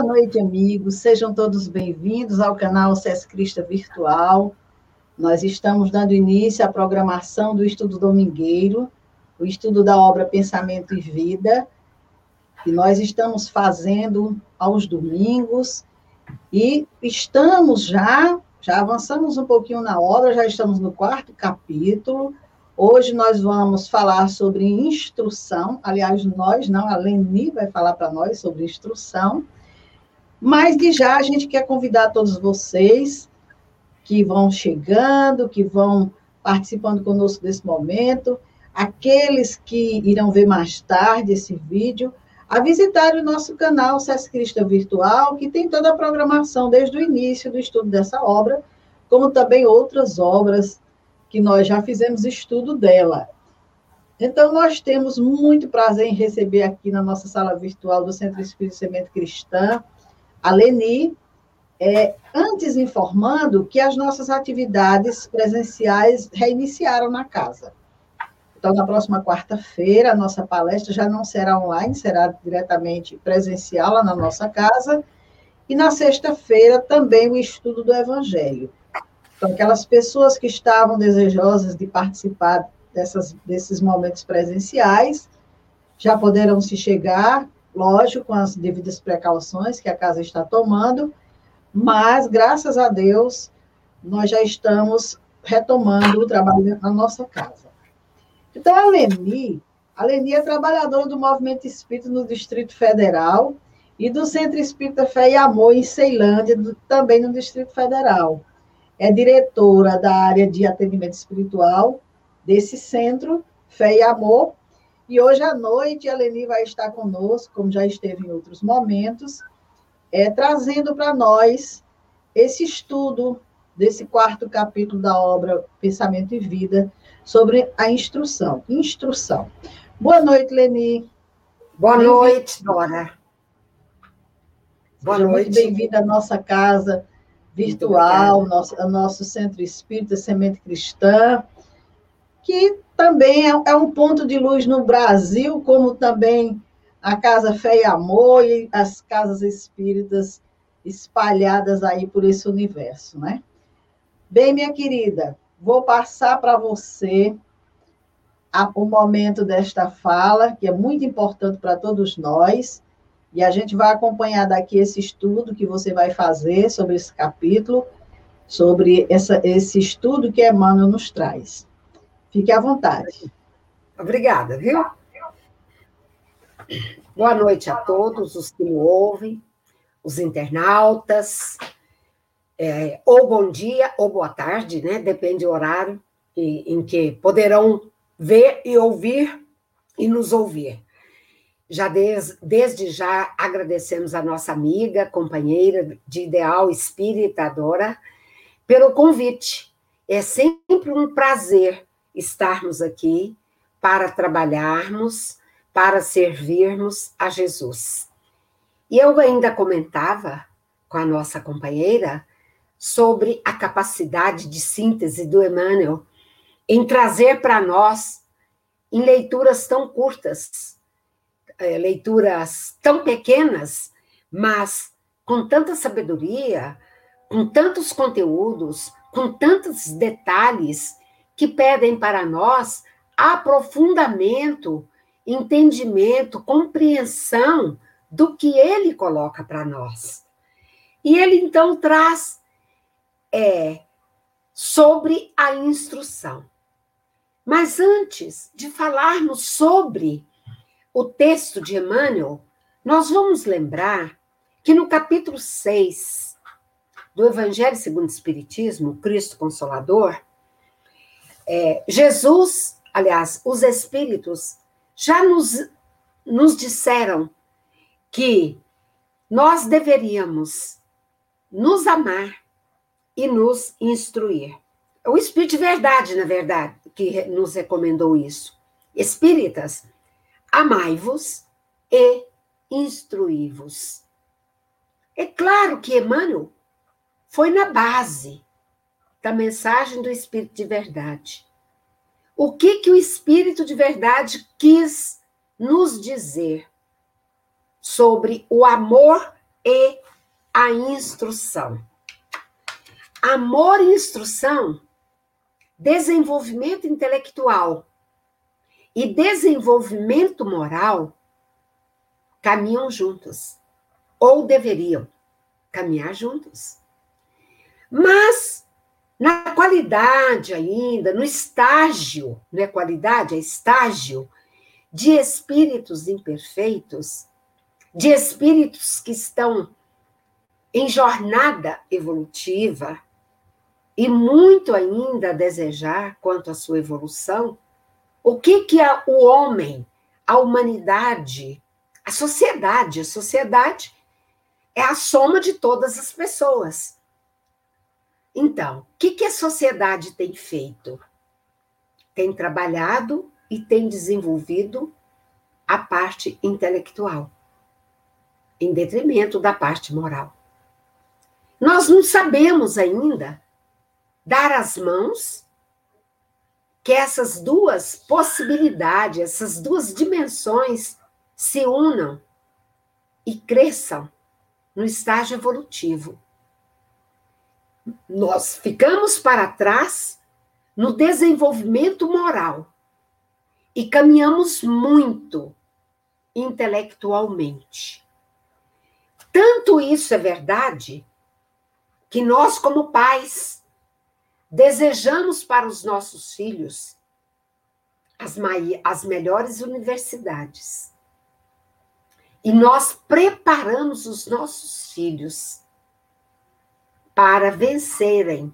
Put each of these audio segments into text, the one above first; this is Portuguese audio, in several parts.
Boa noite, amigos. Sejam todos bem-vindos ao canal SES Crista Virtual. Nós estamos dando início à programação do estudo domingueiro, o estudo da obra Pensamento e Vida, que nós estamos fazendo aos domingos e estamos já, já avançamos um pouquinho na obra, já estamos no quarto capítulo. Hoje nós vamos falar sobre instrução, aliás, nós não, a Leni vai falar para nós sobre instrução. Mas de já a gente quer convidar todos vocês que vão chegando, que vão participando conosco desse momento, aqueles que irão ver mais tarde esse vídeo, a visitar o nosso canal SESC Crista Virtual, que tem toda a programação desde o início do estudo dessa obra, como também outras obras que nós já fizemos estudo dela. Então, nós temos muito prazer em receber aqui na nossa sala virtual do Centro Espírito Semente Cristã a Leni, é, antes informando que as nossas atividades presenciais reiniciaram na casa. Então, na próxima quarta-feira, a nossa palestra já não será online, será diretamente presencial lá na nossa casa. E na sexta-feira, também o estudo do Evangelho. Então, aquelas pessoas que estavam desejosas de participar dessas, desses momentos presenciais já poderão se chegar lógico, com as devidas precauções que a casa está tomando, mas, graças a Deus, nós já estamos retomando o trabalho na nossa casa. Então, a Leni, a Leni é trabalhadora do Movimento Espírita no Distrito Federal e do Centro Espírita Fé e Amor em Ceilândia, do, também no Distrito Federal. É diretora da área de atendimento espiritual desse centro, Fé e Amor, e hoje à noite a Leni vai estar conosco, como já esteve em outros momentos, é, trazendo para nós esse estudo desse quarto capítulo da obra Pensamento e Vida sobre a instrução. Instrução. Boa noite, Leni. Boa noite, Dora. Boa Seja noite. Muito bem-vinda à nossa casa virtual, nosso, ao nosso Centro Espírita Semente Cristã, que também é, é um ponto de luz no Brasil, como também a Casa Fé e Amor e as casas espíritas espalhadas aí por esse universo, né? Bem, minha querida, vou passar para você a, o momento desta fala, que é muito importante para todos nós, e a gente vai acompanhar daqui esse estudo que você vai fazer sobre esse capítulo, sobre essa, esse estudo que Emmanuel nos traz. Fique à vontade. Obrigada, viu? Boa noite a todos os que me ouvem, os internautas, é, ou bom dia ou boa tarde, né? Depende do horário em que poderão ver e ouvir e nos ouvir. Já des, desde já agradecemos a nossa amiga, companheira de ideal espiritadora, pelo convite. É sempre um prazer estarmos aqui para trabalharmos, para servirmos a Jesus. E eu ainda comentava com a nossa companheira sobre a capacidade de síntese do Emmanuel em trazer para nós, em leituras tão curtas, é, leituras tão pequenas, mas com tanta sabedoria, com tantos conteúdos, com tantos detalhes que pedem para nós aprofundamento, entendimento, compreensão do que ele coloca para nós. E ele então traz é, sobre a instrução. Mas antes de falarmos sobre o texto de Emmanuel, nós vamos lembrar que no capítulo 6 do Evangelho segundo o Espiritismo, Cristo Consolador, é, Jesus, aliás, os Espíritos já nos, nos disseram que nós deveríamos nos amar e nos instruir. O Espírito de Verdade, na verdade, que nos recomendou isso. Espíritas, amai-vos e instruí-vos. É claro que Emmanuel foi na base da mensagem do Espírito de Verdade. O que que o Espírito de Verdade quis nos dizer sobre o amor e a instrução. Amor e instrução, desenvolvimento intelectual e desenvolvimento moral caminham juntos, ou deveriam caminhar juntos. Mas, na qualidade ainda, no estágio, não é qualidade, é estágio, de espíritos imperfeitos, de espíritos que estão em jornada evolutiva e muito ainda a desejar quanto à sua evolução, o que que o homem, a humanidade, a sociedade, a sociedade é a soma de todas as pessoas. Então, o que, que a sociedade tem feito? Tem trabalhado e tem desenvolvido a parte intelectual, em detrimento da parte moral. Nós não sabemos ainda dar as mãos que essas duas possibilidades, essas duas dimensões se unam e cresçam no estágio evolutivo. Nós ficamos para trás no desenvolvimento moral e caminhamos muito intelectualmente. Tanto isso é verdade que nós, como pais, desejamos para os nossos filhos as, as melhores universidades. E nós preparamos os nossos filhos para vencerem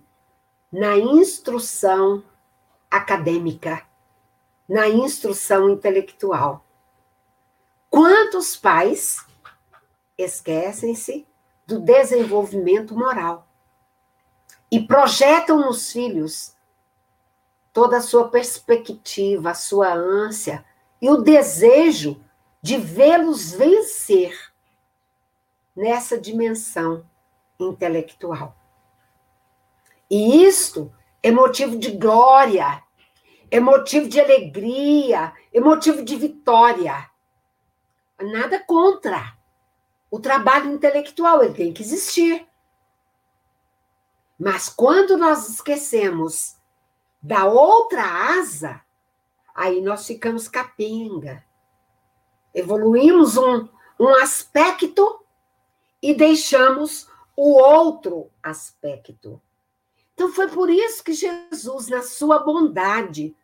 na instrução acadêmica, na instrução intelectual. Quantos pais esquecem-se do desenvolvimento moral e projetam nos filhos toda a sua perspectiva, a sua ânsia e o desejo de vê-los vencer nessa dimensão intelectual. E isto é motivo de glória, é motivo de alegria, é motivo de vitória. Nada contra. O trabalho intelectual, ele tem que existir. Mas quando nós esquecemos da outra asa, aí nós ficamos capenga evoluímos um, um aspecto e deixamos o outro aspecto. Então foi por isso que Jesus, na sua bondade,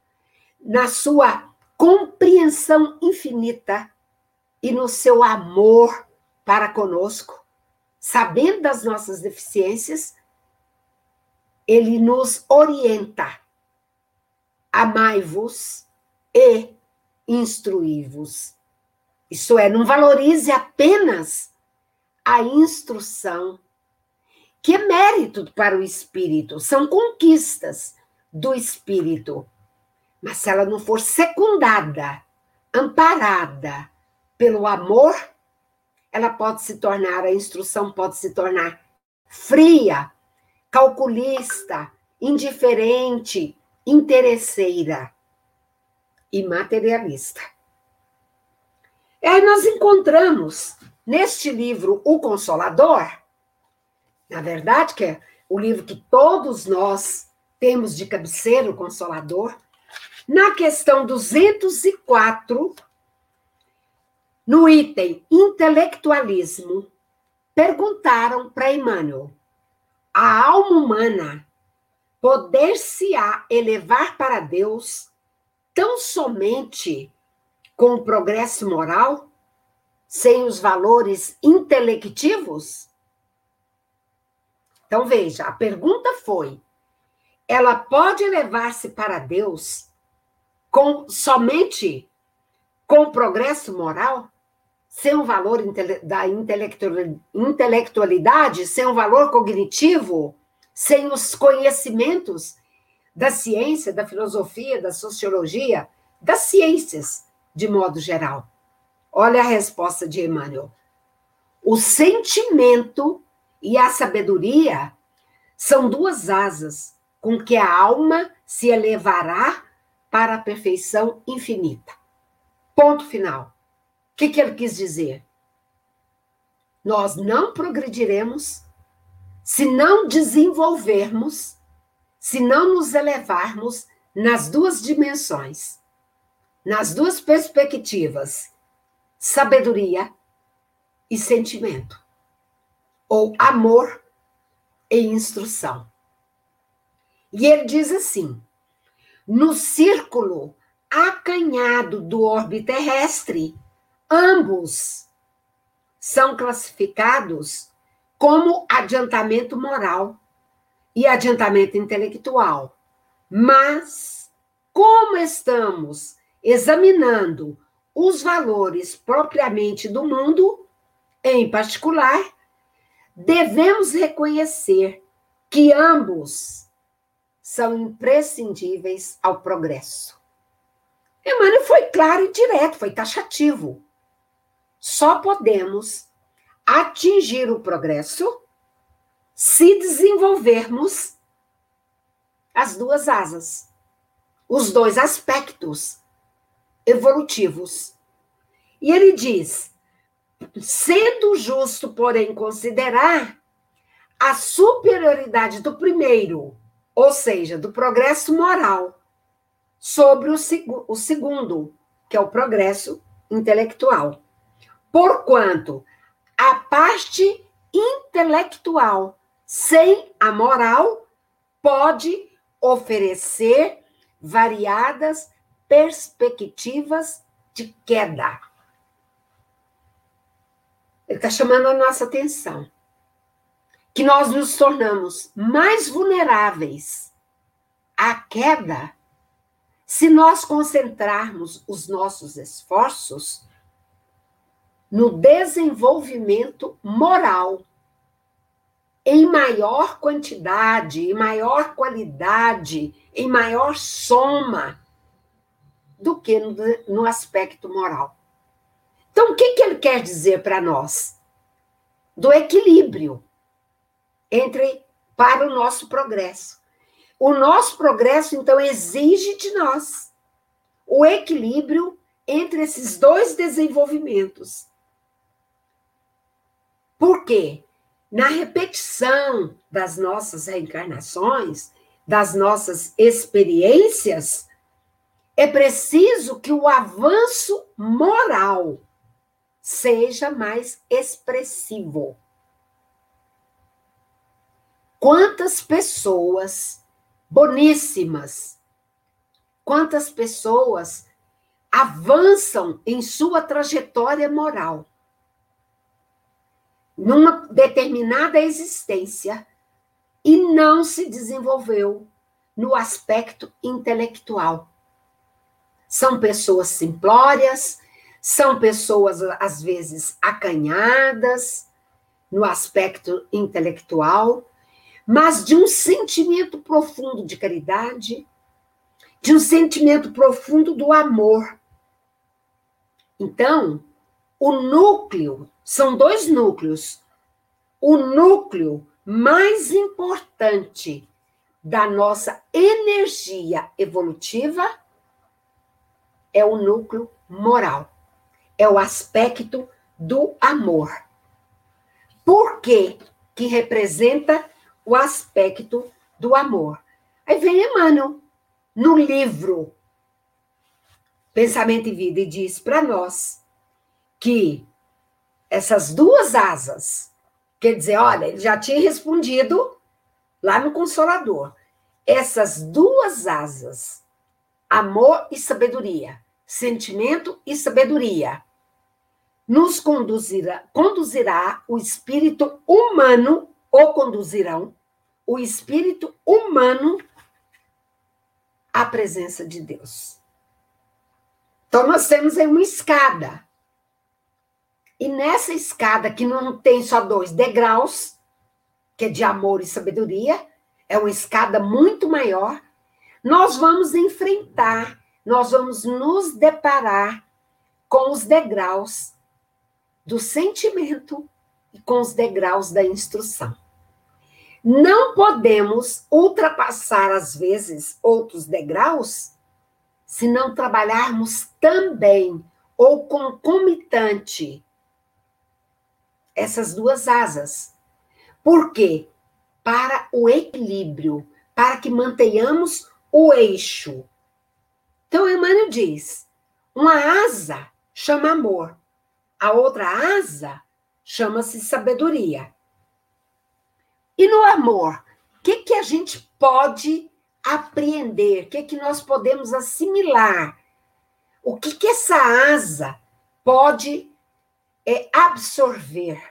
na sua compreensão infinita e no seu amor para conosco, sabendo das nossas deficiências, ele nos orienta. Amai-vos e instruí-vos. Isso é, não valorize apenas a instrução, que é mérito para o espírito, são conquistas do espírito. Mas se ela não for secundada, amparada pelo amor, ela pode se tornar, a instrução pode se tornar fria, calculista, indiferente, interesseira e materialista. E aí nós encontramos neste livro O Consolador, na verdade, que é o livro que todos nós temos de cabeceira, o Consolador, na questão 204, no item intelectualismo, perguntaram para Emmanuel: a alma humana poder-se-á elevar para Deus tão somente com o progresso moral, sem os valores intelectivos? Então veja, a pergunta foi: ela pode elevar-se para Deus com somente com progresso moral, sem o valor da intelectualidade, sem o valor cognitivo, sem os conhecimentos da ciência, da filosofia, da sociologia, das ciências de modo geral? Olha a resposta de Emmanuel. O sentimento e a sabedoria são duas asas com que a alma se elevará para a perfeição infinita. Ponto final. O que, que ele quis dizer? nós não progrediremos se não desenvolvermos, se não nos elevarmos nas duas dimensões, nas duas perspectivas, sabedoria e sentimento, ou amor e instrução. E ele diz assim: no círculo acanhado do orbe terrestre, ambos são classificados como adiantamento moral e adiantamento intelectual. Mas, como estamos examinando os valores propriamente do mundo, em particular, devemos reconhecer que ambos são imprescindíveis ao progresso. Emmanuel foi claro e direto, foi taxativo. Só podemos atingir o progresso se desenvolvermos as duas asas, os dois aspectos evolutivos. E ele diz: sendo justo, porém, considerar a superioridade do primeiro, ou seja, do progresso moral, sobre o, o segundo, que é o progresso intelectual. Porquanto a parte intelectual sem a moral pode oferecer variadas perspectivas de queda. Ele está chamando a nossa atenção. Que nós nos tornamos mais vulneráveis à queda se nós concentrarmos os nossos esforços no desenvolvimento moral em maior quantidade, em maior qualidade, em maior soma do que no, no aspecto moral. Então, o que, que ele quer dizer para nós? Do equilíbrio entre para o nosso progresso. O nosso progresso, então, exige de nós o equilíbrio entre esses dois desenvolvimentos. Por quê? Na repetição das nossas reencarnações, das nossas experiências, é preciso que o avanço moral seja mais expressivo. Quantas pessoas boníssimas, quantas pessoas avançam em sua trajetória moral numa determinada existência e não se desenvolveu no aspecto intelectual. São pessoas simplórias, são pessoas, às vezes, acanhadas no aspecto intelectual, mas de um sentimento profundo de caridade, de um sentimento profundo do amor. Então, o núcleo são dois núcleos. O núcleo mais importante da nossa energia evolutiva é o núcleo moral, é o aspecto do amor. Por que que representa o aspecto do amor? Aí vem Emmanuel, no livro Pensamento e Vida, e diz para nós que essas duas asas, quer dizer, olha, ele já tinha respondido lá no Consolador. Essas duas asas, amor e sabedoria, sentimento e sabedoria, nos conduzirá, conduzirá o espírito humano, ou conduzirão o espírito humano à presença de Deus. Então, nós temos aí uma escada e nessa escada, que não tem só dois degraus, que é de amor e sabedoria, é uma escada muito maior, nós vamos enfrentar, nós vamos nos deparar com os degraus do sentimento e com os degraus da instrução. Não podemos ultrapassar, às vezes, outros degraus se não trabalharmos também ou concomitante essas duas asas. Por quê? Para o equilíbrio, para que mantenhamos o eixo. Então, Emmanuel diz: uma asa chama amor, a outra asa chama-se sabedoria. E no amor, o que, que a gente pode apreender? O que, que nós podemos assimilar? O que, que essa asa pode é, absorver?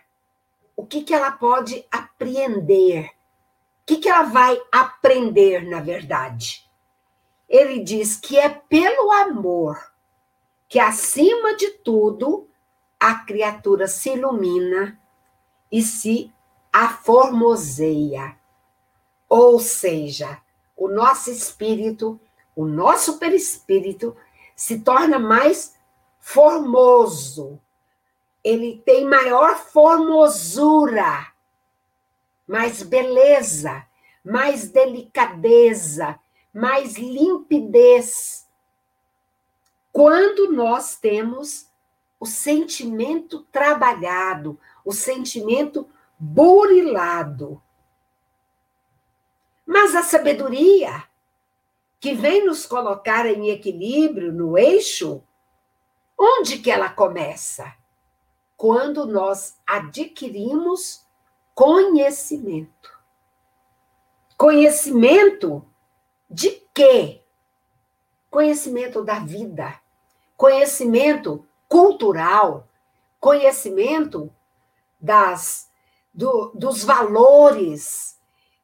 O que, que ela pode apreender? O que, que ela vai aprender, na verdade? Ele diz que é pelo amor que, acima de tudo, a criatura se ilumina e se aformoseia. Ou seja, o nosso espírito, o nosso perispírito se torna mais formoso. Ele tem maior formosura, mais beleza, mais delicadeza, mais limpidez. Quando nós temos o sentimento trabalhado, o sentimento burilado. Mas a sabedoria, que vem nos colocar em equilíbrio, no eixo, onde que ela começa? Quando nós adquirimos conhecimento. Conhecimento de quê? Conhecimento da vida, conhecimento cultural, conhecimento das do, dos valores,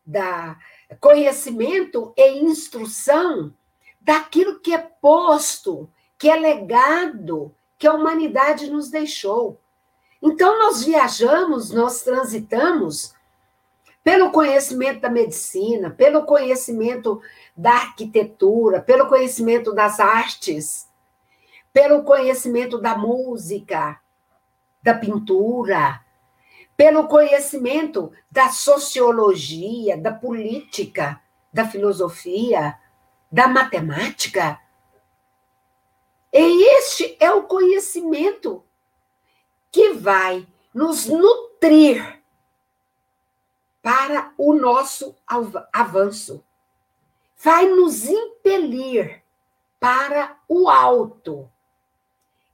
da conhecimento e instrução daquilo que é posto, que é legado, que a humanidade nos deixou. Então, nós viajamos, nós transitamos pelo conhecimento da medicina, pelo conhecimento da arquitetura, pelo conhecimento das artes, pelo conhecimento da música, da pintura, pelo conhecimento da sociologia, da política, da filosofia, da matemática. E este é o conhecimento que vai nos nutrir para o nosso avanço, vai nos impelir para o alto.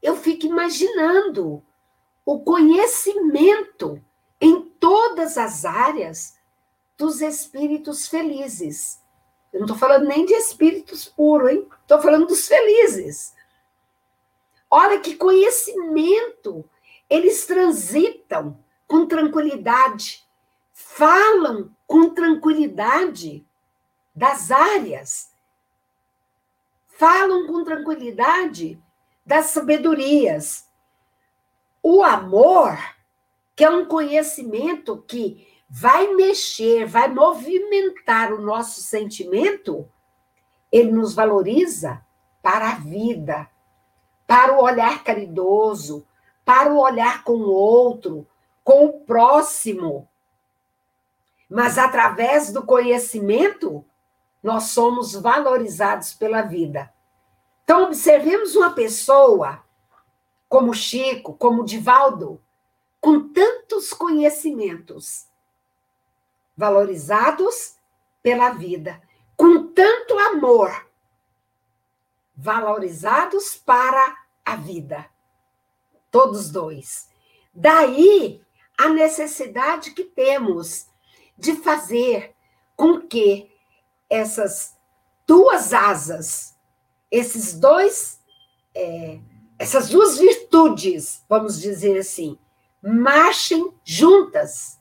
Eu fico imaginando o conhecimento em todas as áreas dos espíritos felizes. Eu não estou falando nem de espíritos puros, hein? Estou falando dos felizes. Olha que conhecimento! Eles transitam com tranquilidade, falam com tranquilidade das áreas, falam com tranquilidade das sabedorias. O amor que é um conhecimento que vai mexer, vai movimentar o nosso sentimento, ele nos valoriza para a vida, para o olhar caridoso, para o olhar com o outro, com o próximo. Mas através do conhecimento, nós somos valorizados pela vida. Então, observemos uma pessoa como Chico, como Divaldo, com tantos conhecimentos valorizados pela vida, com tanto amor valorizados para a vida. Todos dois. Daí a necessidade que temos de fazer com que essas duas asas, esses dois, é, essas duas virtudes, vamos dizer assim, marchem juntas.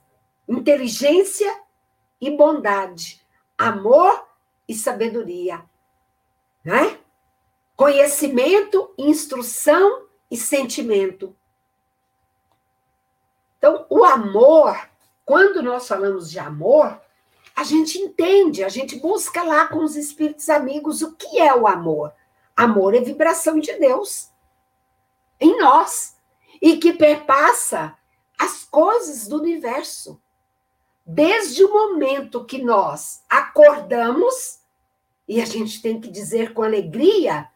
Inteligência e bondade, amor e sabedoria, né? Conhecimento, instrução e sentimento. Então, o amor, quando nós falamos de amor, a gente entende, a gente busca lá com os espíritos amigos o que é o amor. Amor é vibração de Deus em nós e que perpassa as coisas do universo. Desde o momento que nós acordamos, e a gente tem que dizer com alegria,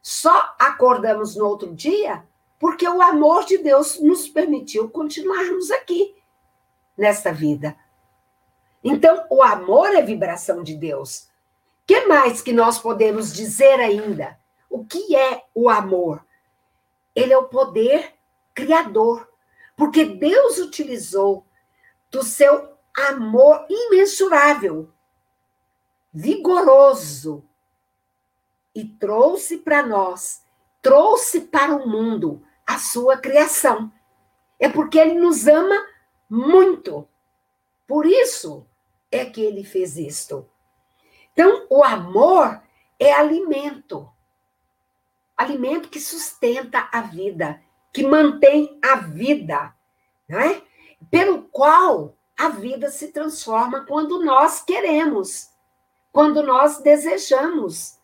só acordamos no outro dia, porque o amor de Deus nos permitiu continuarmos aqui, nesta vida. Então, o amor é vibração de Deus. Que mais que nós podemos dizer ainda? O que é o amor? Ele é o poder criador, porque Deus utilizou do seu amor imensurável, vigoroso, e trouxe para nós, trouxe para o mundo a sua criação. É porque ele nos ama muito. Por isso é que ele fez isto. Então, o amor é alimento. Alimento que sustenta a vida, que mantém a vida, né? pelo qual a vida se transforma quando nós queremos, quando nós desejamos.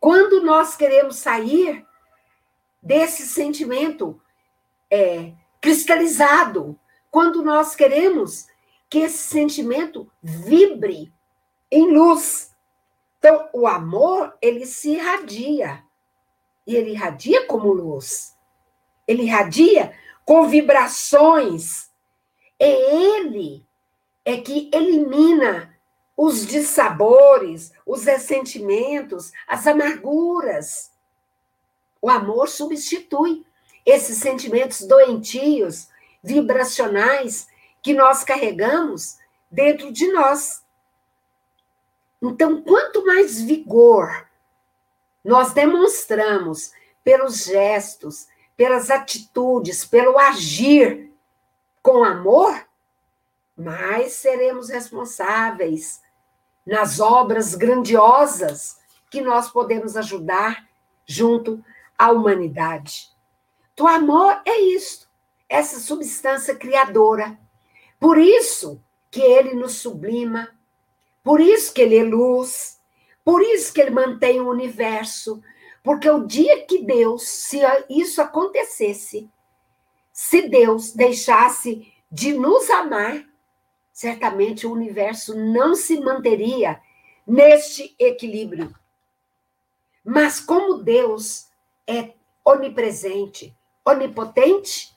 Quando nós queremos sair desse sentimento é, cristalizado, quando nós queremos que esse sentimento vibre em luz. Então, o amor, ele se irradia. E ele irradia como luz. Ele irradia com vibrações. É ele é que elimina os dissabores, os ressentimentos, as amarguras. O amor substitui esses sentimentos doentios, vibracionais que nós carregamos dentro de nós. Então, quanto mais vigor nós demonstramos pelos gestos, pelas atitudes, pelo agir com amor, mais seremos responsáveis nas obras grandiosas que nós podemos ajudar junto à humanidade. O amor é isto, essa substância criadora. Por isso que ele nos sublima, por isso que ele é luz, por isso que ele mantém o universo, porque o dia que Deus, se isso acontecesse, se Deus deixasse de nos amar, certamente o universo não se manteria neste equilíbrio. Mas como Deus é onipresente, onipotente,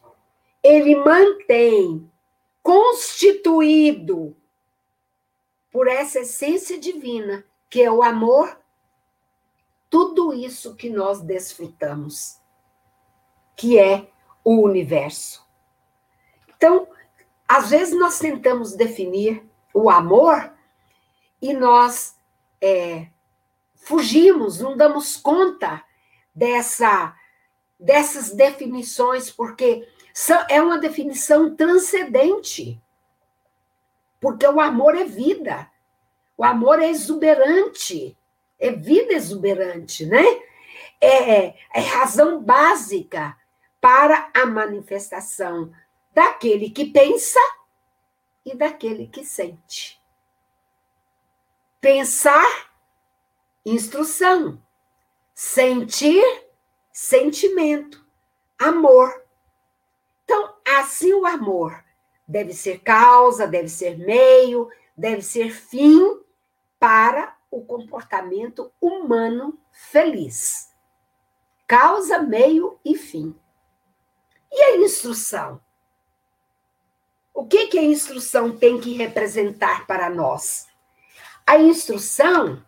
ele mantém constituído por essa essência divina, que é o amor, tudo isso que nós desfrutamos, que é o universo. Então, às vezes nós tentamos definir o amor e nós é, fugimos, não damos conta dessa dessas definições, porque é uma definição transcendente. Porque o amor é vida. O amor é exuberante. É vida exuberante, né? É, é razão básica para a manifestação daquele que pensa e daquele que sente. Pensar, instrução. Sentir, sentimento, amor. Então, assim o amor deve ser causa, deve ser meio, deve ser fim para o comportamento humano feliz. Causa, meio e fim. E a instrução? O que, que a instrução tem que representar para nós? A instrução,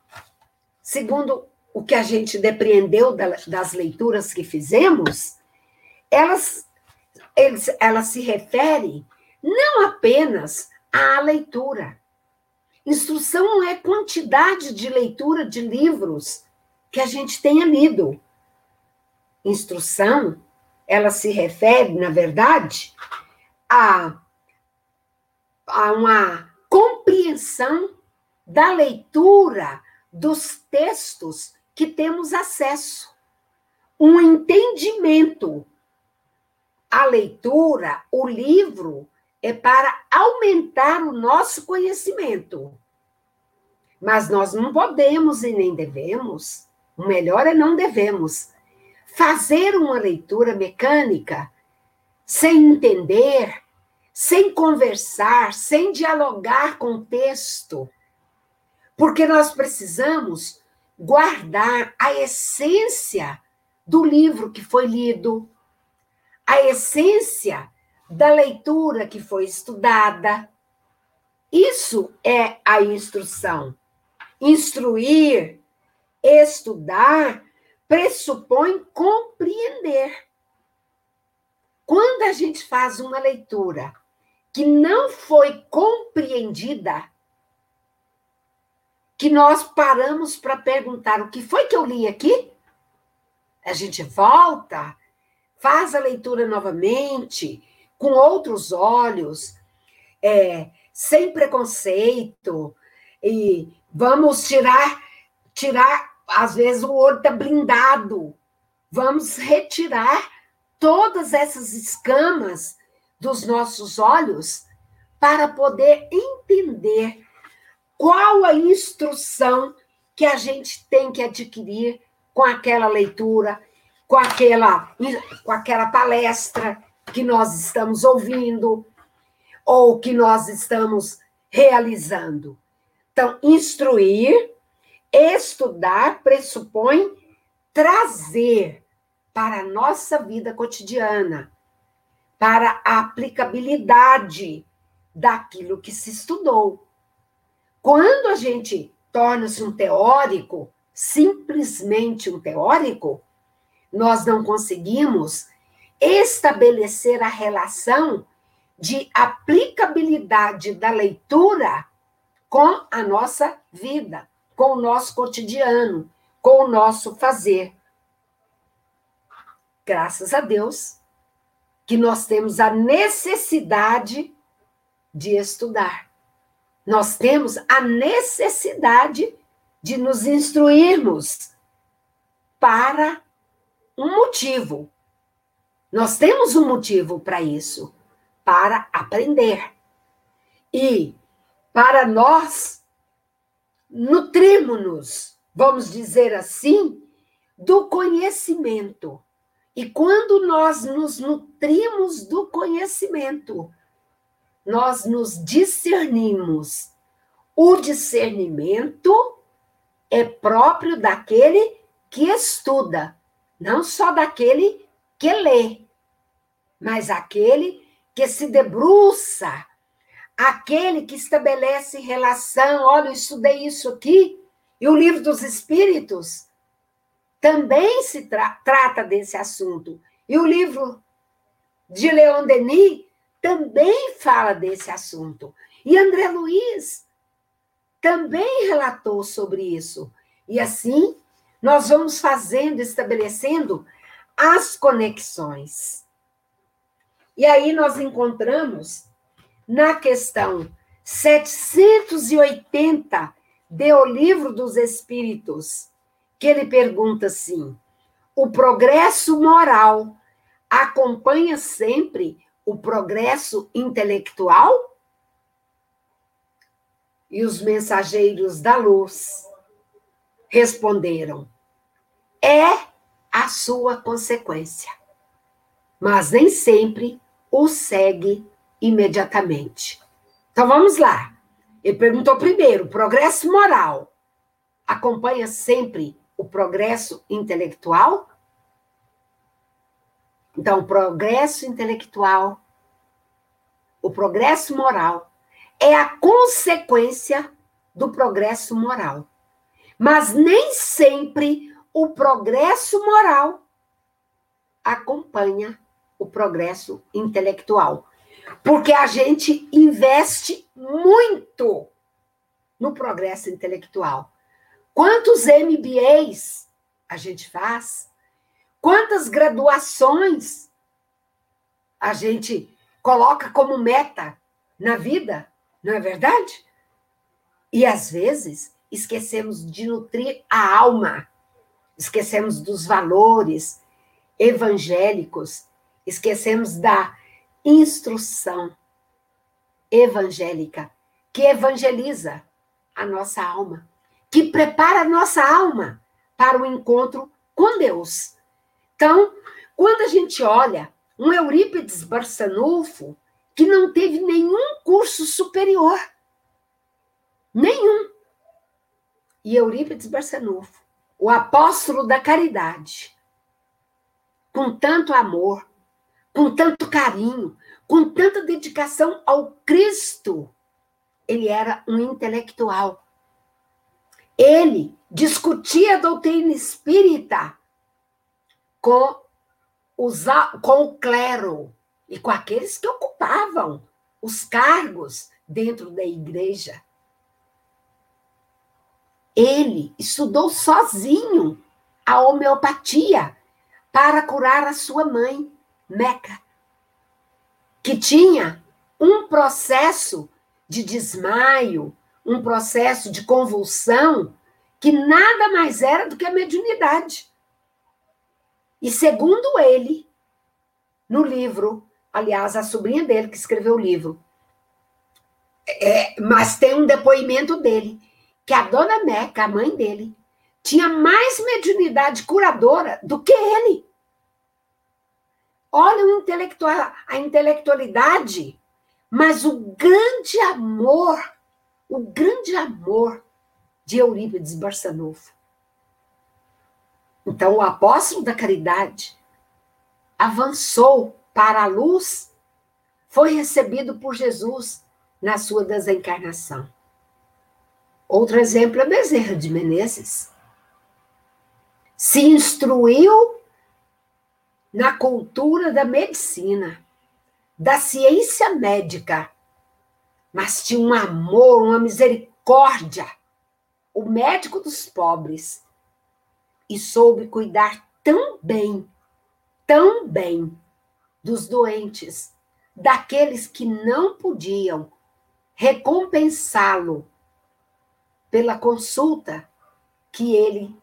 segundo o que a gente depreendeu das leituras que fizemos, elas, eles, ela se refere não apenas à leitura. Instrução não é quantidade de leitura de livros que a gente tenha lido. Instrução, ela se refere, na verdade, a, a uma compreensão da leitura dos textos que temos acesso, um entendimento. A leitura, o livro, é para aumentar o nosso conhecimento. Mas nós não podemos e nem devemos, o melhor é não devemos, fazer uma leitura mecânica sem entender, sem conversar, sem dialogar com o texto. Porque nós precisamos guardar a essência do livro que foi lido, a essência da leitura que foi estudada. Isso é a instrução. Instruir, estudar, pressupõe compreender. Quando a gente faz uma leitura que não foi compreendida, que nós paramos para perguntar o que foi que eu li aqui, a gente volta, faz a leitura novamente, com outros olhos, é, sem preconceito, e vamos tirar, tirar, às vezes o olho está blindado, vamos retirar todas essas escamas dos nossos olhos para poder entender qual a instrução que a gente tem que adquirir com aquela leitura, com aquela, com aquela palestra que nós estamos ouvindo ou que nós estamos realizando. Então, instruir, estudar pressupõe trazer para a nossa vida cotidiana, para a aplicabilidade daquilo que se estudou. Quando a gente torna-se um teórico, simplesmente um teórico, nós não conseguimos estabelecer a relação de aplicabilidade da leitura com a nossa vida, com o nosso cotidiano, com o nosso fazer graças a Deus, que nós temos a necessidade de estudar. Nós temos a necessidade de nos instruirmos para um motivo. Nós temos um motivo para isso, para aprender. E para nós nutrimos-nos, vamos dizer assim, do conhecimento. E quando nós nos nutrimos do conhecimento, nós nos discernimos. O discernimento é próprio daquele que estuda, não só daquele que lê, mas aquele que se debruça, aquele que estabelece relação. Olha, eu estudei isso aqui, e o livro dos Espíritos também se tra trata desse assunto. E o livro de Leon Denis também fala desse assunto. E André Luiz também relatou sobre isso. E assim, nós vamos fazendo, estabelecendo as conexões. E aí nós encontramos na questão 780 de O Livro dos Espíritos, que ele pergunta assim: o progresso moral acompanha sempre o progresso intelectual? E os mensageiros da luz responderam: é a sua consequência, mas nem sempre o segue imediatamente. Então vamos lá. Ele perguntou primeiro: progresso moral acompanha sempre o progresso intelectual? Então, o progresso intelectual, o progresso moral, é a consequência do progresso moral. Mas nem sempre o progresso moral acompanha o progresso intelectual. Porque a gente investe muito no progresso intelectual. Quantos MBAs a gente faz? Quantas graduações a gente coloca como meta na vida? Não é verdade? E às vezes esquecemos de nutrir a alma, esquecemos dos valores evangélicos, esquecemos da instrução evangélica que evangeliza a nossa alma que prepara a nossa alma para o encontro com Deus. Então, quando a gente olha um Eurípides Barçanufo, que não teve nenhum curso superior, nenhum. E Eurípides Barçanufo, o apóstolo da caridade, com tanto amor, com tanto carinho, com tanta dedicação ao Cristo. Ele era um intelectual. Ele discutia a doutrina espírita com, os, com o clero e com aqueles que ocupavam os cargos dentro da igreja. Ele estudou sozinho a homeopatia para curar a sua mãe, Meca, que tinha um processo de desmaio, um processo de convulsão, que nada mais era do que a mediunidade. E segundo ele, no livro, aliás, a sobrinha dele que escreveu o livro, é, mas tem um depoimento dele, que a dona Meca, a mãe dele, tinha mais mediunidade curadora do que ele. Olha o intelectual, a intelectualidade, mas o grande amor, o grande amor de Eurípides Barçanufo. Então, o apóstolo da caridade avançou para a luz, foi recebido por Jesus na sua desencarnação. Outro exemplo é Bezerra de Menezes. Se instruiu na cultura da medicina, da ciência médica, mas tinha um amor, uma misericórdia, o médico dos pobres, e soube cuidar tão bem, tão bem dos doentes, daqueles que não podiam recompensá-lo pela consulta que ele,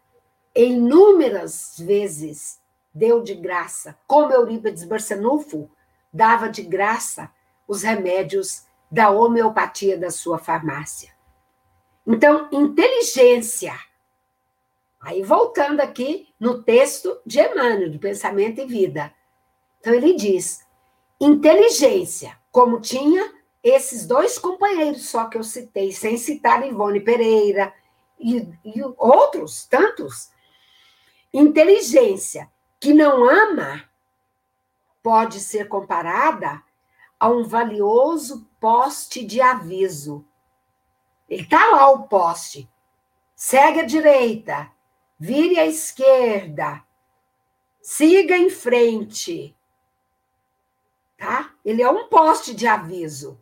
inúmeras vezes, deu de graça, como Eurípides Barçanufo dava de graça os remédios da homeopatia da sua farmácia. Então, inteligência. Aí, voltando aqui no texto de Emmanuel, do Pensamento e Vida. Então, ele diz: inteligência, como tinha esses dois companheiros só que eu citei, sem citar Ivone Pereira e, e outros tantos. Inteligência que não ama pode ser comparada a um valioso poste de aviso. Ele está lá o poste. Segue à direita, vire à esquerda, siga em frente. Tá? Ele é um poste de aviso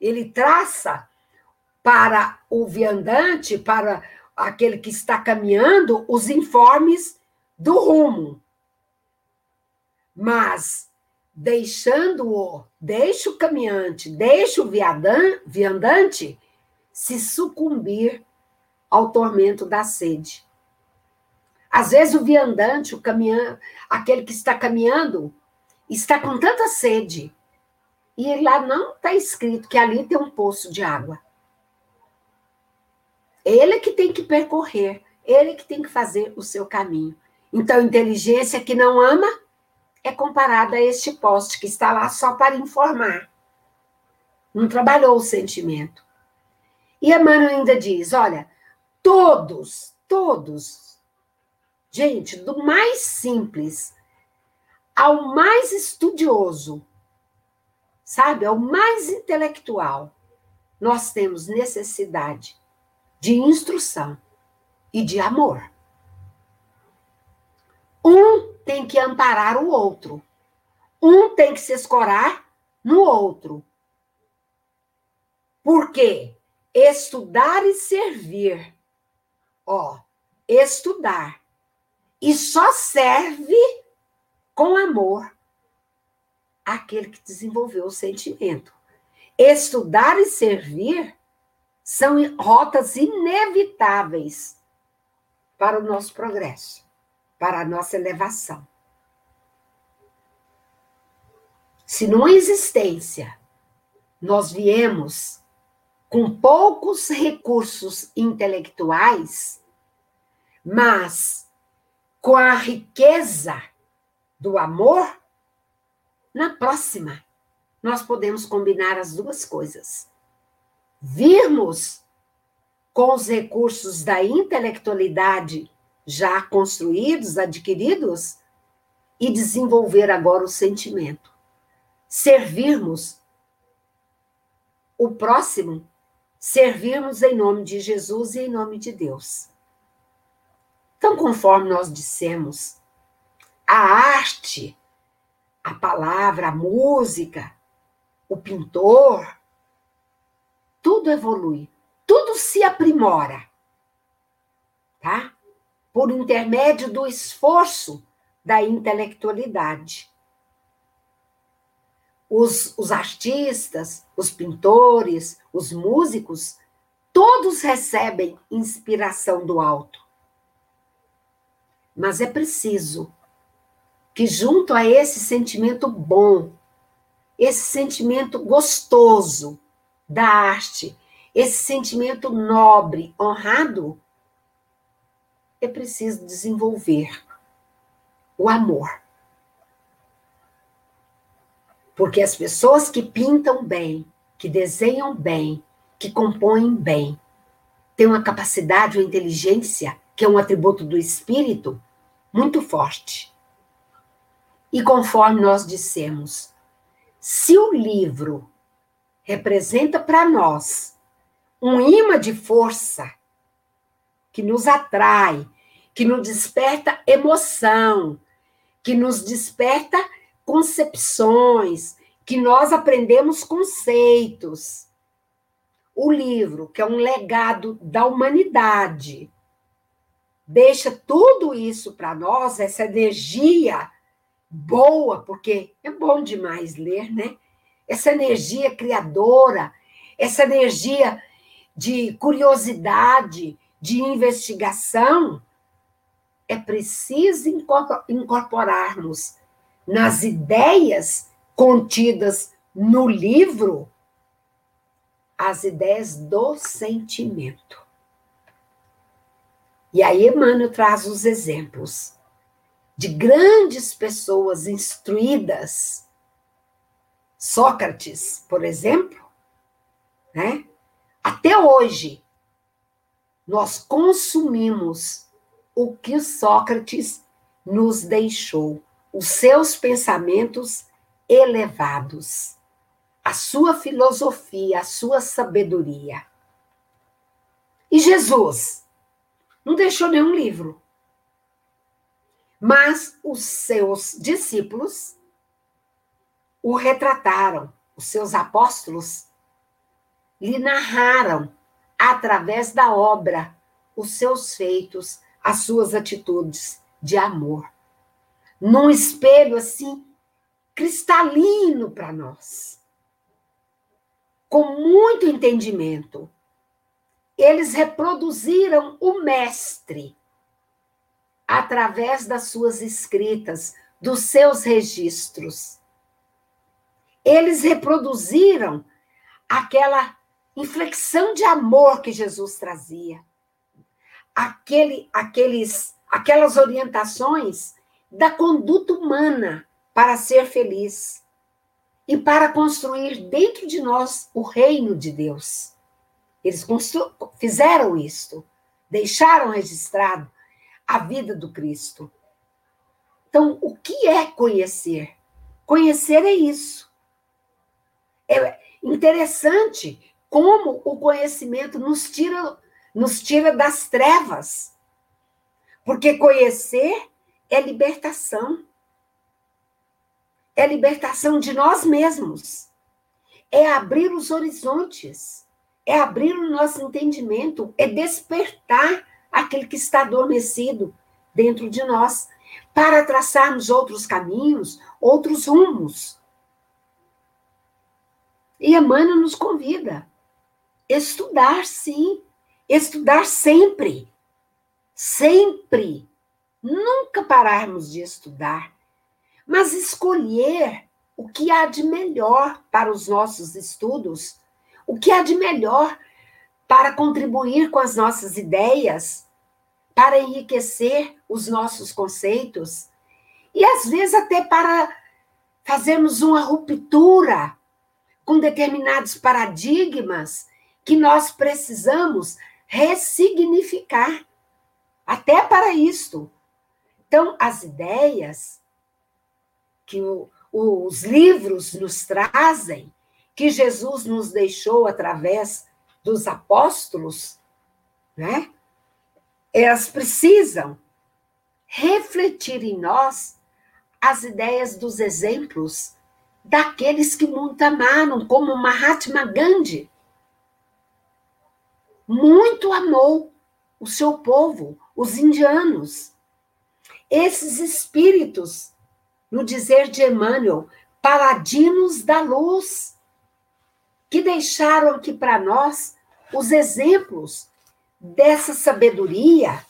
ele traça para o viandante, para aquele que está caminhando, os informes do rumo. Mas deixando-o, deixa o caminhante, deixa o viandante se sucumbir ao tormento da sede. Às vezes o viandante, o caminhante, aquele que está caminhando, está com tanta sede e lá não está escrito que ali tem um poço de água. Ele que tem que percorrer, ele que tem que fazer o seu caminho. Então, inteligência que não ama é comparada a este poste que está lá só para informar. Não trabalhou o sentimento. E Emmanuel ainda diz: olha, todos, todos, gente, do mais simples ao mais estudioso, sabe, é o mais intelectual, nós temos necessidade de instrução e de amor. Um tem que amparar o outro. Um tem que se escorar no outro. Por quê? Estudar e servir. Ó, estudar. E só serve com amor aquele que desenvolveu o sentimento. Estudar e servir são rotas inevitáveis para o nosso progresso, para a nossa elevação. Se numa existência nós viemos com poucos recursos intelectuais, mas com a riqueza do amor, na próxima, nós podemos combinar as duas coisas. Virmos com os recursos da intelectualidade já construídos, adquiridos, e desenvolver agora o sentimento. Servirmos o próximo, servirmos em nome de Jesus e em nome de Deus. Então, conforme nós dissemos, a arte, a palavra, a música, o pintor, tudo evolui, tudo se aprimora, tá? Por intermédio do esforço da intelectualidade. Os, os artistas, os pintores, os músicos, todos recebem inspiração do alto. Mas é preciso que, junto a esse sentimento bom, esse sentimento gostoso da arte, esse sentimento nobre, honrado, é preciso desenvolver o amor. Porque as pessoas que pintam bem, que desenham bem, que compõem bem, têm uma capacidade, uma inteligência, que é um atributo do espírito, muito forte. E conforme nós dissemos, se o livro representa para nós um imã de força que nos atrai, que nos desperta emoção, que nos desperta concepções, que nós aprendemos conceitos. O livro, que é um legado da humanidade, deixa tudo isso para nós, essa energia boa, porque é bom demais ler, né? Essa energia criadora, essa energia de curiosidade, de investigação, é preciso incorporarmos nas ideias contidas no livro as ideias do sentimento. E aí Emmanuel traz os exemplos de grandes pessoas instruídas. Sócrates, por exemplo, né? Até hoje, nós consumimos o que Sócrates nos deixou, os seus pensamentos elevados, a sua filosofia, a sua sabedoria. E Jesus não deixou nenhum livro. Mas os seus discípulos o retrataram, os seus apóstolos lhe narraram através da obra os seus feitos, as suas atitudes de amor. Num espelho assim cristalino para nós. Com muito entendimento, eles reproduziram o mestre através das suas escritas, dos seus registros. Eles reproduziram aquela inflexão de amor que Jesus trazia, aquele, aqueles, aquelas orientações da conduta humana para ser feliz e para construir dentro de nós o reino de Deus. Eles fizeram isto, deixaram registrado a vida do Cristo. Então, o que é conhecer? Conhecer é isso. É interessante como o conhecimento nos tira, nos tira das trevas. Porque conhecer é libertação. É libertação de nós mesmos. É abrir os horizontes. É abrir o nosso entendimento. É despertar aquele que está adormecido dentro de nós, para traçarmos outros caminhos, outros rumos. E Emmanuel nos convida. Estudar, sim. Estudar sempre. Sempre. Nunca pararmos de estudar. Mas escolher o que há de melhor para os nossos estudos, o que há de melhor para contribuir com as nossas ideias, para enriquecer os nossos conceitos e às vezes até para fazermos uma ruptura com determinados paradigmas que nós precisamos ressignificar. Até para isto. Então, as ideias que o, os livros nos trazem, que Jesus nos deixou através dos apóstolos, né? Elas precisam refletir em nós as ideias dos exemplos daqueles que muito amaram, como Mahatma Gandhi. Muito amou o seu povo, os indianos. Esses espíritos, no dizer de Emmanuel, paladinos da luz, que deixaram aqui para nós os exemplos dessa sabedoria.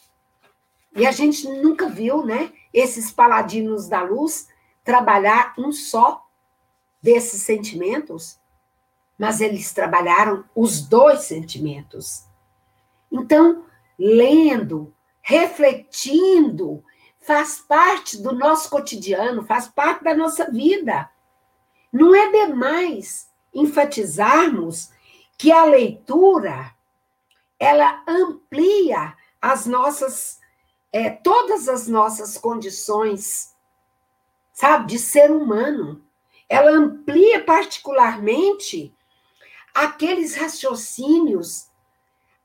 E a gente nunca viu, né, esses paladinos da luz trabalhar um só desses sentimentos, mas eles trabalharam os dois sentimentos. Então, lendo, refletindo, faz parte do nosso cotidiano, faz parte da nossa vida. Não é demais enfatizarmos que a leitura ela amplia as nossas é, todas as nossas condições, sabe, de ser humano. Ela amplia particularmente aqueles raciocínios,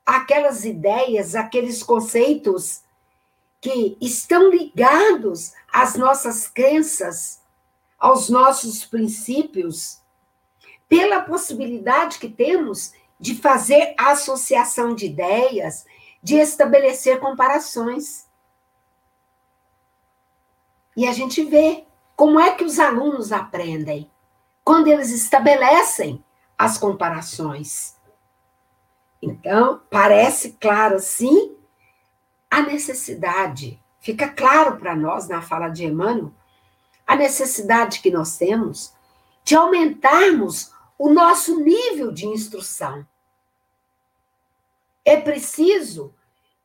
aquelas ideias, aqueles conceitos que estão ligados às nossas crenças, aos nossos princípios, pela possibilidade que temos de fazer associação de ideias, de estabelecer comparações. E a gente vê como é que os alunos aprendem quando eles estabelecem as comparações. Então, parece claro, sim, a necessidade, fica claro para nós na fala de Emmanuel, a necessidade que nós temos de aumentarmos o nosso nível de instrução. É preciso,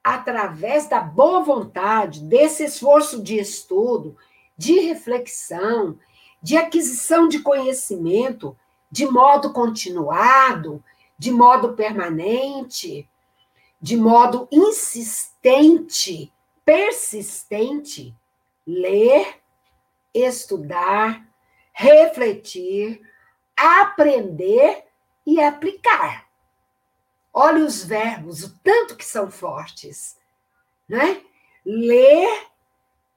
através da boa vontade, desse esforço de estudo, de reflexão, de aquisição de conhecimento, de modo continuado, de modo permanente, de modo insistente, persistente, ler, estudar, refletir, aprender e aplicar. Olhe os verbos, o tanto que são fortes, né? Ler,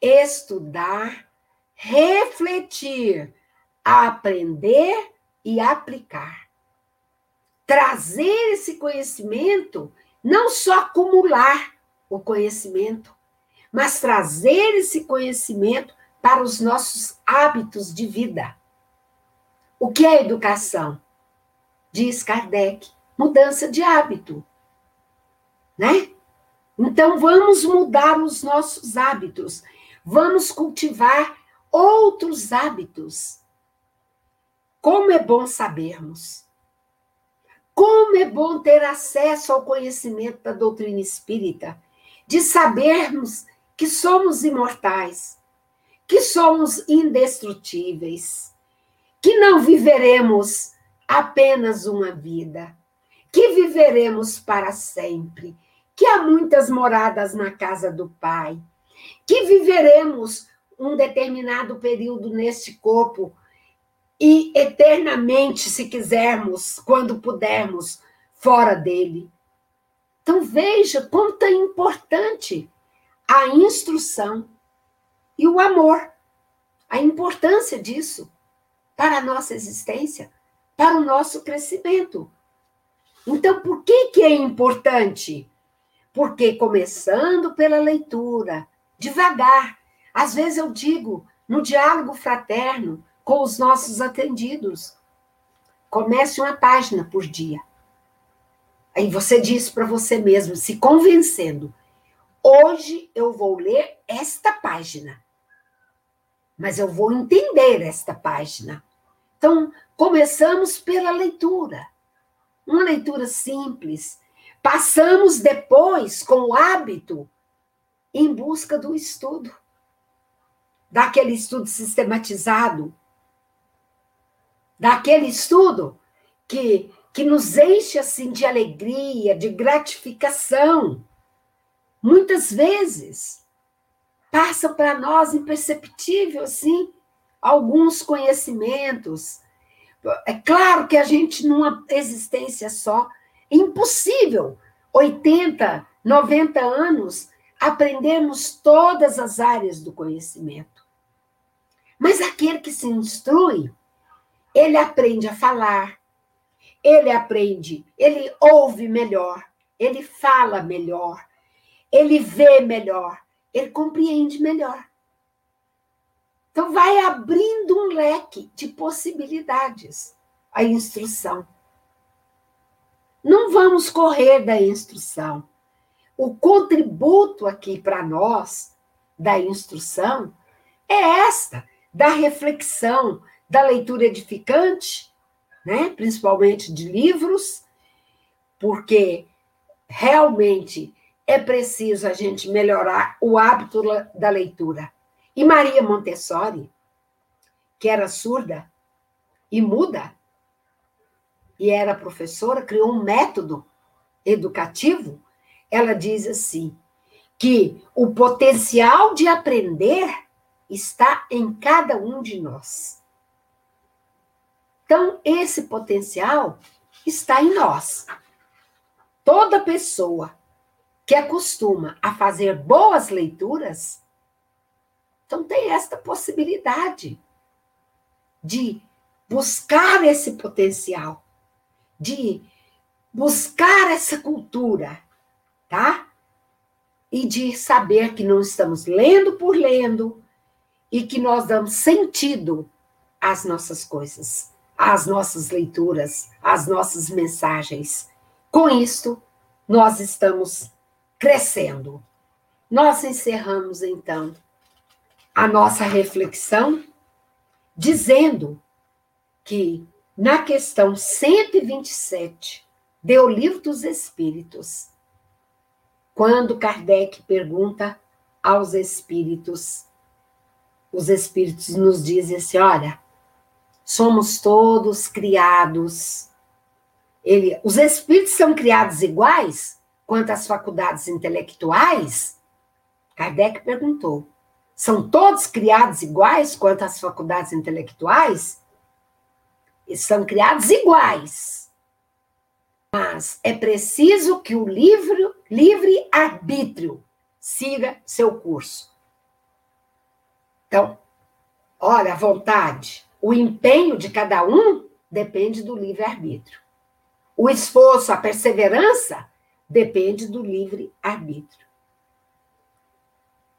estudar, refletir, aprender e aplicar. Trazer esse conhecimento não só acumular o conhecimento, mas trazer esse conhecimento para os nossos hábitos de vida. O que é educação? Diz Kardec, mudança de hábito. Né? Então vamos mudar os nossos hábitos, vamos cultivar outros hábitos. Como é bom sabermos como é bom ter acesso ao conhecimento da doutrina espírita, de sabermos que somos imortais, que somos indestrutíveis, que não viveremos apenas uma vida, que viveremos para sempre, que há muitas moradas na casa do Pai, que viveremos um determinado período neste corpo e eternamente, se quisermos, quando pudermos, fora dele. Então veja quanto é importante a instrução e o amor, a importância disso para a nossa existência, para o nosso crescimento. Então, por que, que é importante? Porque começando pela leitura, devagar, às vezes eu digo, no diálogo fraterno, com os nossos atendidos. Comece uma página por dia. Aí você diz para você mesmo, se convencendo: hoje eu vou ler esta página, mas eu vou entender esta página. Então, começamos pela leitura. Uma leitura simples. Passamos depois, com o hábito, em busca do estudo. Daquele estudo sistematizado, daquele estudo que, que nos enche assim de alegria, de gratificação. Muitas vezes passa para nós imperceptível assim, alguns conhecimentos. É claro que a gente, numa existência só, é impossível, 80, 90 anos, aprendermos todas as áreas do conhecimento. Mas aquele que se instrui, ele aprende a falar, ele aprende, ele ouve melhor, ele fala melhor, ele vê melhor, ele compreende melhor. Então, vai abrindo um leque de possibilidades a instrução. Não vamos correr da instrução. O contributo aqui para nós da instrução é esta, da reflexão, da leitura edificante, né? principalmente de livros, porque realmente é preciso a gente melhorar o hábito da leitura. E Maria Montessori, que era surda e muda, e era professora, criou um método educativo. Ela diz assim: que o potencial de aprender está em cada um de nós. Então, esse potencial está em nós. Toda pessoa que acostuma a fazer boas leituras então, tem esta possibilidade de buscar esse potencial, de buscar essa cultura, tá? E de saber que não estamos lendo por lendo e que nós damos sentido às nossas coisas, às nossas leituras, às nossas mensagens. Com isto, nós estamos crescendo. Nós encerramos então a nossa reflexão, dizendo que na questão 127 do Livro dos Espíritos, quando Kardec pergunta aos espíritos, os espíritos nos dizem assim: olha, somos todos criados. Ele, os espíritos são criados iguais quanto às faculdades intelectuais? Kardec perguntou. São todos criados iguais quanto às faculdades intelectuais? Eles são criados iguais. Mas é preciso que o livre, livre arbítrio siga seu curso. Então, olha, a vontade, o empenho de cada um depende do livre arbítrio. O esforço, a perseverança depende do livre arbítrio.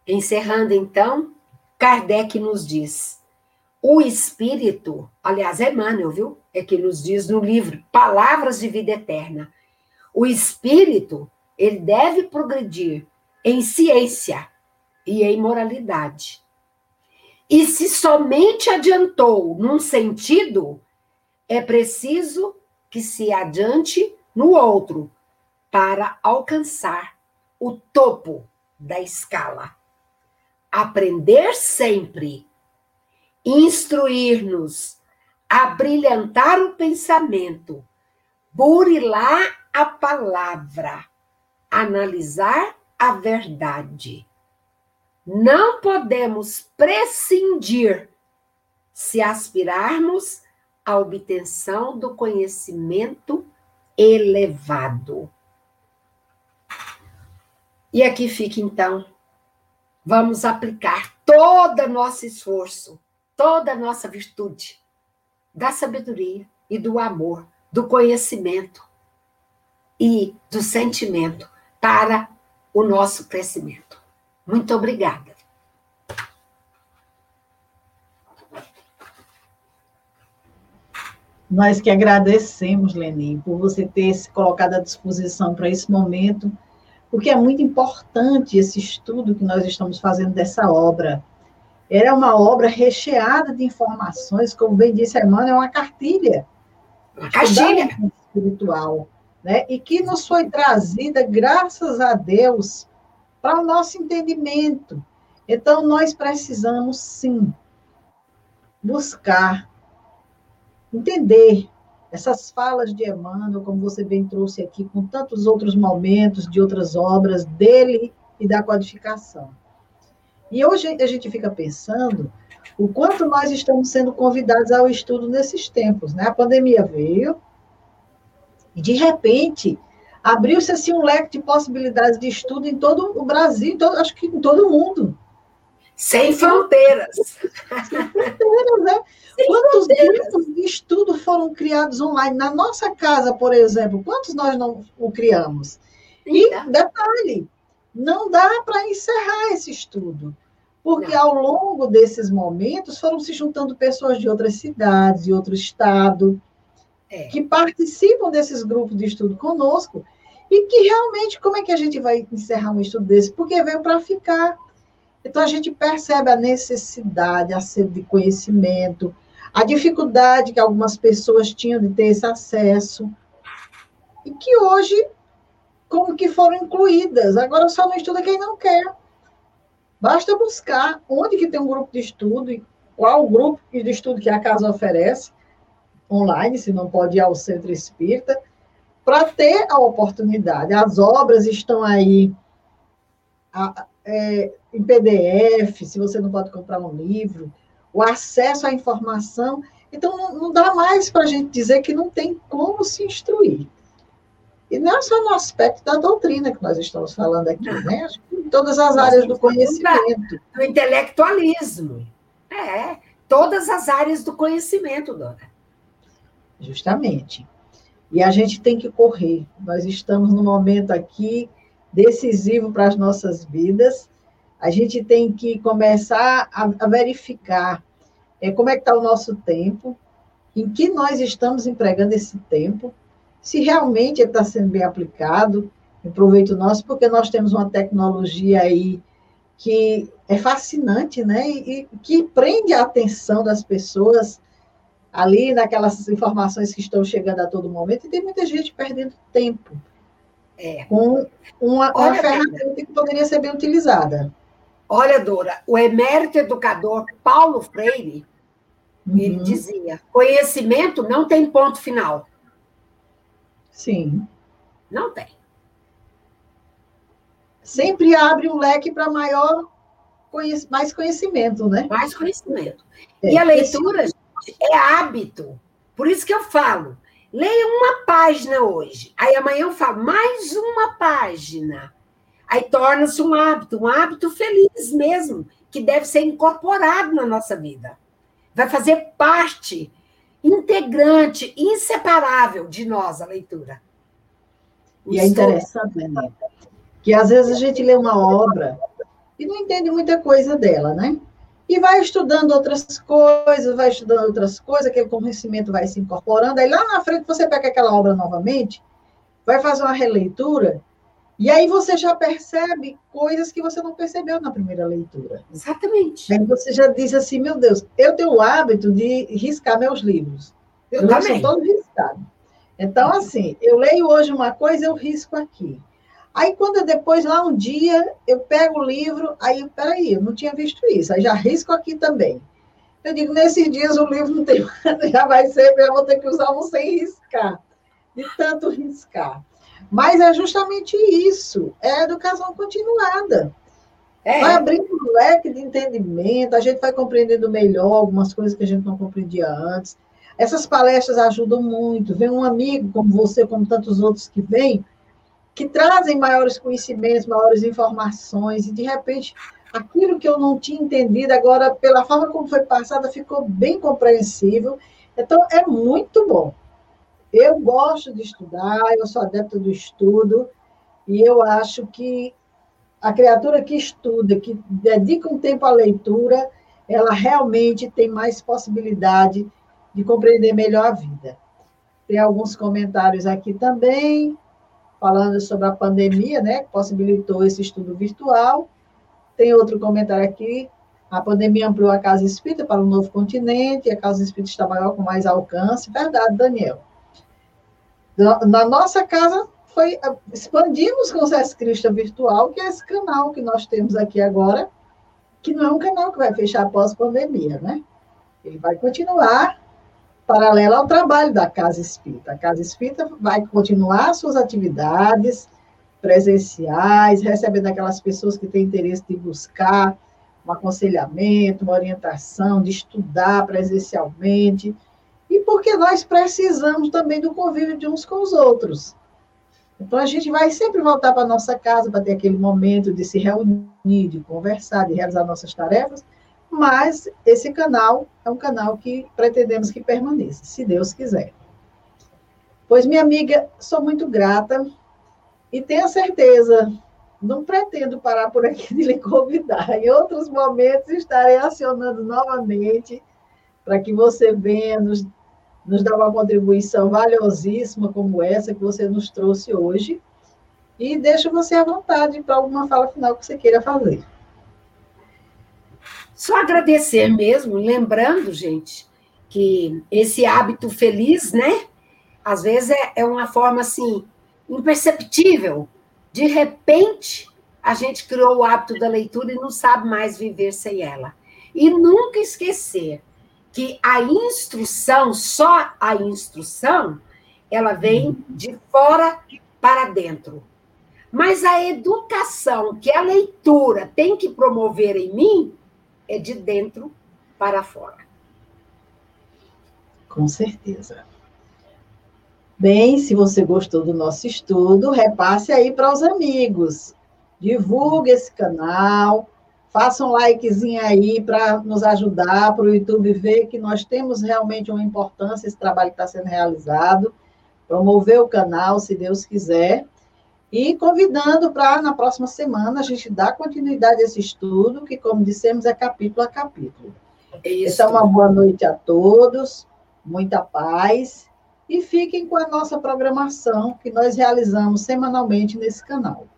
Encerrando então, Kardec nos diz: o espírito, aliás, Emmanuel, viu? É que nos diz no livro Palavras de Vida Eterna. O espírito, ele deve progredir em ciência e em moralidade. E se somente adiantou num sentido, é preciso que se adiante no outro para alcançar o topo da escala aprender sempre, instruir-nos, abrilhantar o pensamento, burilar a palavra, analisar a verdade. Não podemos prescindir se aspirarmos à obtenção do conhecimento elevado. E aqui fica então vamos aplicar todo o nosso esforço, toda a nossa virtude da sabedoria e do amor, do conhecimento e do sentimento para o nosso crescimento. Muito obrigada. Nós que agradecemos, Lenin, por você ter se colocado à disposição para esse momento porque é muito importante esse estudo que nós estamos fazendo dessa obra. Era uma obra recheada de informações, como bem disse a irmã, é uma cartilha. Uma cartilha. Espiritual, né? E que nos foi trazida, graças a Deus, para o nosso entendimento. Então, nós precisamos, sim, buscar entender essas falas de Emmanuel, como você bem trouxe aqui, com tantos outros momentos de outras obras dele e da codificação. E hoje a gente fica pensando o quanto nós estamos sendo convidados ao estudo nesses tempos. Né? A pandemia veio e, de repente, abriu-se assim, um leque de possibilidades de estudo em todo o Brasil, todo, acho que em todo o mundo. Sem fronteiras. Sem fronteiras, né? Sem Quantos fronteiras. grupos de estudo foram criados online? Na nossa casa, por exemplo, quantos nós não o criamos? E, detalhe, não dá para encerrar esse estudo. Porque ao longo desses momentos foram se juntando pessoas de outras cidades, de outro estado, é. que participam desses grupos de estudo conosco, e que realmente, como é que a gente vai encerrar um estudo desse? Porque veio para ficar. Então a gente percebe a necessidade, a sede de conhecimento, a dificuldade que algumas pessoas tinham de ter esse acesso, e que hoje, como que foram incluídas. Agora só não estuda quem não quer. Basta buscar onde que tem um grupo de estudo e qual o grupo de estudo que a casa oferece, online, se não pode ir ao centro espírita, para ter a oportunidade. As obras estão aí a, é, em PDF, se você não pode comprar um livro, o acesso à informação. Então, não, não dá mais para a gente dizer que não tem como se instruir. E não é só no aspecto da doutrina que nós estamos falando aqui, né? Em todas as áreas do conhecimento. Do intelectualismo. É, todas as áreas do conhecimento, dona. Justamente. E a gente tem que correr. Nós estamos num momento aqui decisivo para as nossas vidas. A gente tem que começar a, a verificar é, como é que está o nosso tempo, em que nós estamos empregando esse tempo, se realmente está sendo bem aplicado, em proveito nosso, porque nós temos uma tecnologia aí que é fascinante, né? E, e que prende a atenção das pessoas ali naquelas informações que estão chegando a todo momento, e tem muita gente perdendo tempo é. com uma, uma ferramenta que poderia ser bem utilizada. Olha, Dora, o emérito educador Paulo Freire, uhum. ele dizia, conhecimento não tem ponto final. Sim. Não tem. Sempre abre um leque para maior mais conhecimento, né? Mais conhecimento. É, e a leitura é hábito. Por isso que eu falo, leia uma página hoje. Aí amanhã eu falo, mais uma página. Aí torna-se um hábito, um hábito feliz mesmo, que deve ser incorporado na nossa vida. Vai fazer parte integrante, inseparável de nós, a leitura. E é interessante, né? Que às vezes a gente lê uma obra e não entende muita coisa dela, né? E vai estudando outras coisas, vai estudando outras coisas, aquele conhecimento vai se incorporando, aí lá na frente você pega aquela obra novamente, vai fazer uma releitura, e aí você já percebe coisas que você não percebeu na primeira leitura. Exatamente. Aí você já diz assim, meu Deus, eu tenho o hábito de riscar meus livros. Eu, eu também. todo riscado. Então, assim, eu leio hoje uma coisa, eu risco aqui. Aí, quando depois, lá um dia, eu pego o livro, aí, peraí, eu não tinha visto isso, aí já risco aqui também. Eu digo, nesses dias o livro não tem, já vai ser, eu vou ter que usar um sem riscar, de tanto riscar. Mas é justamente isso, é educação continuada. É. Vai abrindo um leque de entendimento, a gente vai compreendendo melhor algumas coisas que a gente não compreendia antes. Essas palestras ajudam muito. Vem um amigo como você, como tantos outros que vêm, que trazem maiores conhecimentos, maiores informações, e de repente aquilo que eu não tinha entendido, agora, pela forma como foi passada, ficou bem compreensível. Então, é muito bom. Eu gosto de estudar, eu sou adepta do estudo, e eu acho que a criatura que estuda, que dedica um tempo à leitura, ela realmente tem mais possibilidade de compreender melhor a vida. Tem alguns comentários aqui também, falando sobre a pandemia, né, que possibilitou esse estudo virtual. Tem outro comentário aqui, a pandemia ampliou a Casa Espírita para um novo continente, a Casa Espírita está maior com mais alcance. Verdade, Daniel. Na nossa casa, foi expandimos com o SESC Cristo Virtual, que é esse canal que nós temos aqui agora, que não é um canal que vai fechar após pandemia, né? Ele vai continuar paralelo ao trabalho da Casa Espírita. A Casa Espírita vai continuar suas atividades presenciais, recebendo aquelas pessoas que têm interesse de buscar um aconselhamento, uma orientação, de estudar presencialmente, e porque nós precisamos também do convívio de uns com os outros. Então, a gente vai sempre voltar para a nossa casa para ter aquele momento de se reunir, de conversar, de realizar nossas tarefas, mas esse canal é um canal que pretendemos que permaneça, se Deus quiser. Pois, minha amiga, sou muito grata e tenha certeza, não pretendo parar por aqui de lhe convidar. Em outros momentos estarei acionando novamente para que você venha nos, nos dar uma contribuição valiosíssima como essa que você nos trouxe hoje. E deixo você à vontade para alguma fala final que você queira fazer. Só agradecer mesmo, lembrando, gente, que esse hábito feliz, né? Às vezes é, é uma forma assim, imperceptível. De repente, a gente criou o hábito da leitura e não sabe mais viver sem ela. E nunca esquecer que a instrução, só a instrução, ela vem de fora para dentro. Mas a educação que a leitura tem que promover em mim é de dentro para fora. Com certeza. Bem, se você gostou do nosso estudo, repasse aí para os amigos. Divulgue esse canal, faça um likezinho aí para nos ajudar, para o YouTube ver que nós temos realmente uma importância esse trabalho que está sendo realizado, promover o canal, se Deus quiser, e convidando para, na próxima semana, a gente dar continuidade a esse estudo, que, como dissemos, é capítulo a capítulo. É isso. Então, uma boa noite a todos, muita paz, e fiquem com a nossa programação que nós realizamos semanalmente nesse canal.